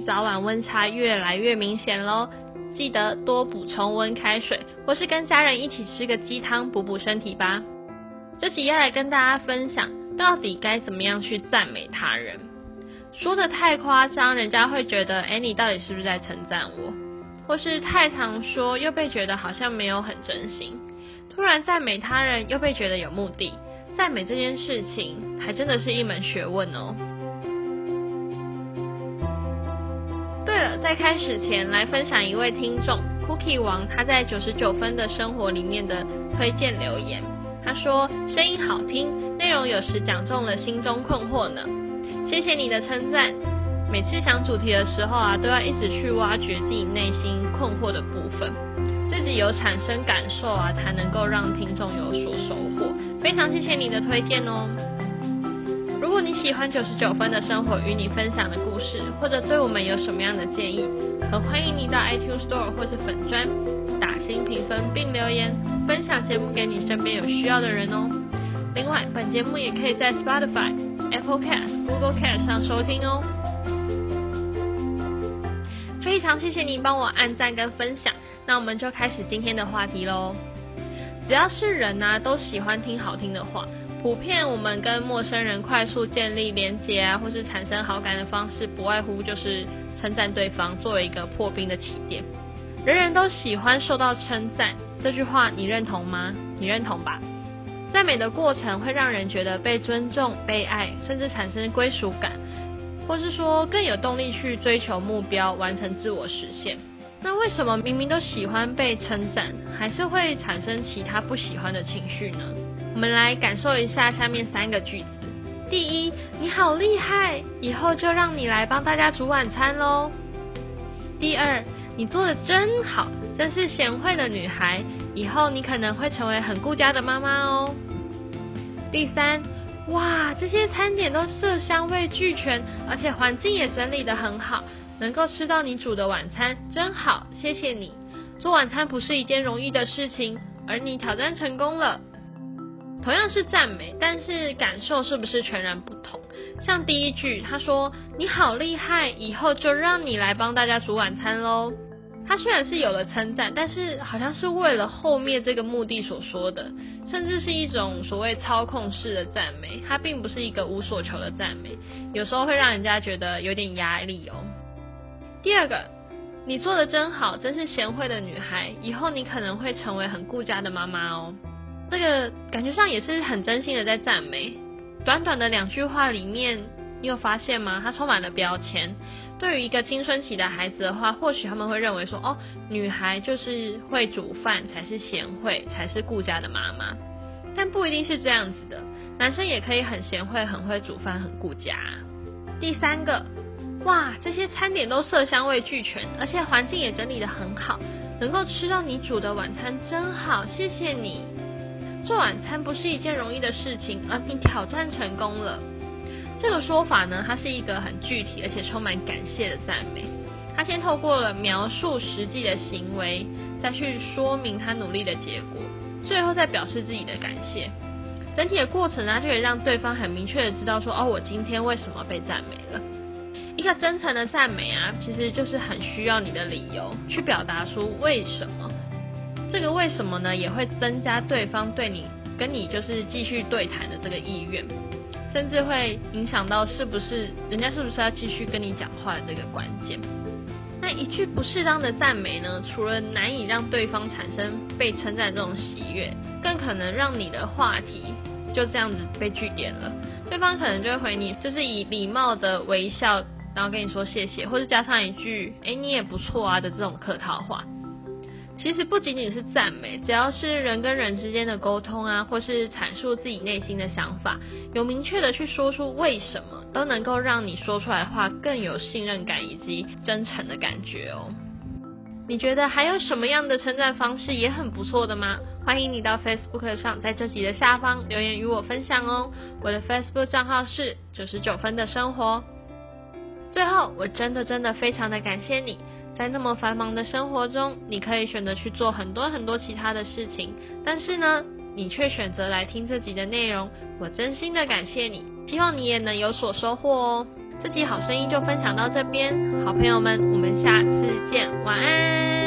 早晚温差越来越明显喽，记得多补充温开水，或是跟家人一起吃个鸡汤补补身体吧。这集要来跟大家分享，到底该怎么样去赞美他人。说的太夸张，人家会觉得，哎，你到底是不是在称赞我？或是太常说，又被觉得好像没有很真心。突然赞美他人，又被觉得有目的。赞美这件事情，还真的是一门学问哦。在开始前来分享一位听众 Cookie 王他在九十九分的生活里面的推荐留言。他说声音好听，内容有时讲中了心中困惑呢。谢谢你的称赞。每次想主题的时候啊，都要一直去挖掘自己内心困惑的部分。自己有产生感受啊，才能够让听众有所收获。非常谢谢你的推荐哦。如果你喜欢九十九分的生活与你分享的故事，或者对我们有什么样的建议，很欢迎你到 iTunes Store 或是粉专打新评分并留言，分享节目给你身边有需要的人哦。另外，本节目也可以在 Spotify、Apple Cast、Google Cast 上收听哦。非常谢谢你帮我按赞跟分享。那我们就开始今天的话题喽。只要是人呢，都喜欢听好听的话。普遍我们跟陌生人快速建立连接啊，或是产生好感的方式，不外乎就是称赞对方，作为一个破冰的起点。人人都喜欢受到称赞，这句话你认同吗？你认同吧？赞美的过程会让人觉得被尊重、被爱，甚至产生归属感，或是说更有动力去追求目标，完成自我实现。那为什么明明都喜欢被称赞，还是会产生其他不喜欢的情绪呢？我们来感受一下下面三个句子。第一，你好厉害，以后就让你来帮大家煮晚餐喽。第二，你做的真好，真是贤惠的女孩，以后你可能会成为很顾家的妈妈哦。第三，哇，这些餐点都色香味俱全，而且环境也整理得很好。能够吃到你煮的晚餐真好，谢谢你。做晚餐不是一件容易的事情，而你挑战成功了。同样是赞美，但是感受是不是全然不同？像第一句，他说你好厉害，以后就让你来帮大家煮晚餐喽。他虽然是有了称赞，但是好像是为了后面这个目的所说的，甚至是一种所谓操控式的赞美。它并不是一个无所求的赞美，有时候会让人家觉得有点压力哦。第二个，你做的真好，真是贤惠的女孩，以后你可能会成为很顾家的妈妈哦。这个感觉上也是很真心的在赞美。短短的两句话里面，你有发现吗？它充满了标签。对于一个青春期的孩子的话，或许他们会认为说，哦，女孩就是会煮饭才是贤惠，才是顾家的妈妈。但不一定是这样子的，男生也可以很贤惠，很会煮饭，很顾家。第三个。哇，这些餐点都色香味俱全，而且环境也整理得很好，能够吃到你煮的晚餐真好，谢谢你。做晚餐不是一件容易的事情，而你挑战成功了。这个说法呢，它是一个很具体而且充满感谢的赞美。他先透过了描述实际的行为，再去说明他努力的结果，最后再表示自己的感谢。整体的过程呢，就可以让对方很明确的知道说，哦，我今天为什么被赞美了。一个真诚的赞美啊，其实就是很需要你的理由去表达出为什么。这个为什么呢，也会增加对方对你跟你就是继续对谈的这个意愿，甚至会影响到是不是人家是不是要继续跟你讲话的这个关键。那一句不适当的赞美呢，除了难以让对方产生被称赞这种喜悦，更可能让你的话题就这样子被拒点了。对方可能就会回你，就是以礼貌的微笑。然后跟你说谢谢，或者加上一句“哎，你也不错啊”的这种客套话，其实不仅仅是赞美，只要是人跟人之间的沟通啊，或是阐述自己内心的想法，有明确的去说出为什么，都能够让你说出来的话更有信任感以及真诚的感觉哦。你觉得还有什么样的称赞方式也很不错的吗？欢迎你到 Facebook 上，在这集的下方留言与我分享哦。我的 Facebook 账号是九十九分的生活。最后，我真的真的非常的感谢你，在那么繁忙的生活中，你可以选择去做很多很多其他的事情，但是呢，你却选择来听这集的内容，我真心的感谢你，希望你也能有所收获哦。这集好声音就分享到这边，好朋友们，我们下次见，晚安。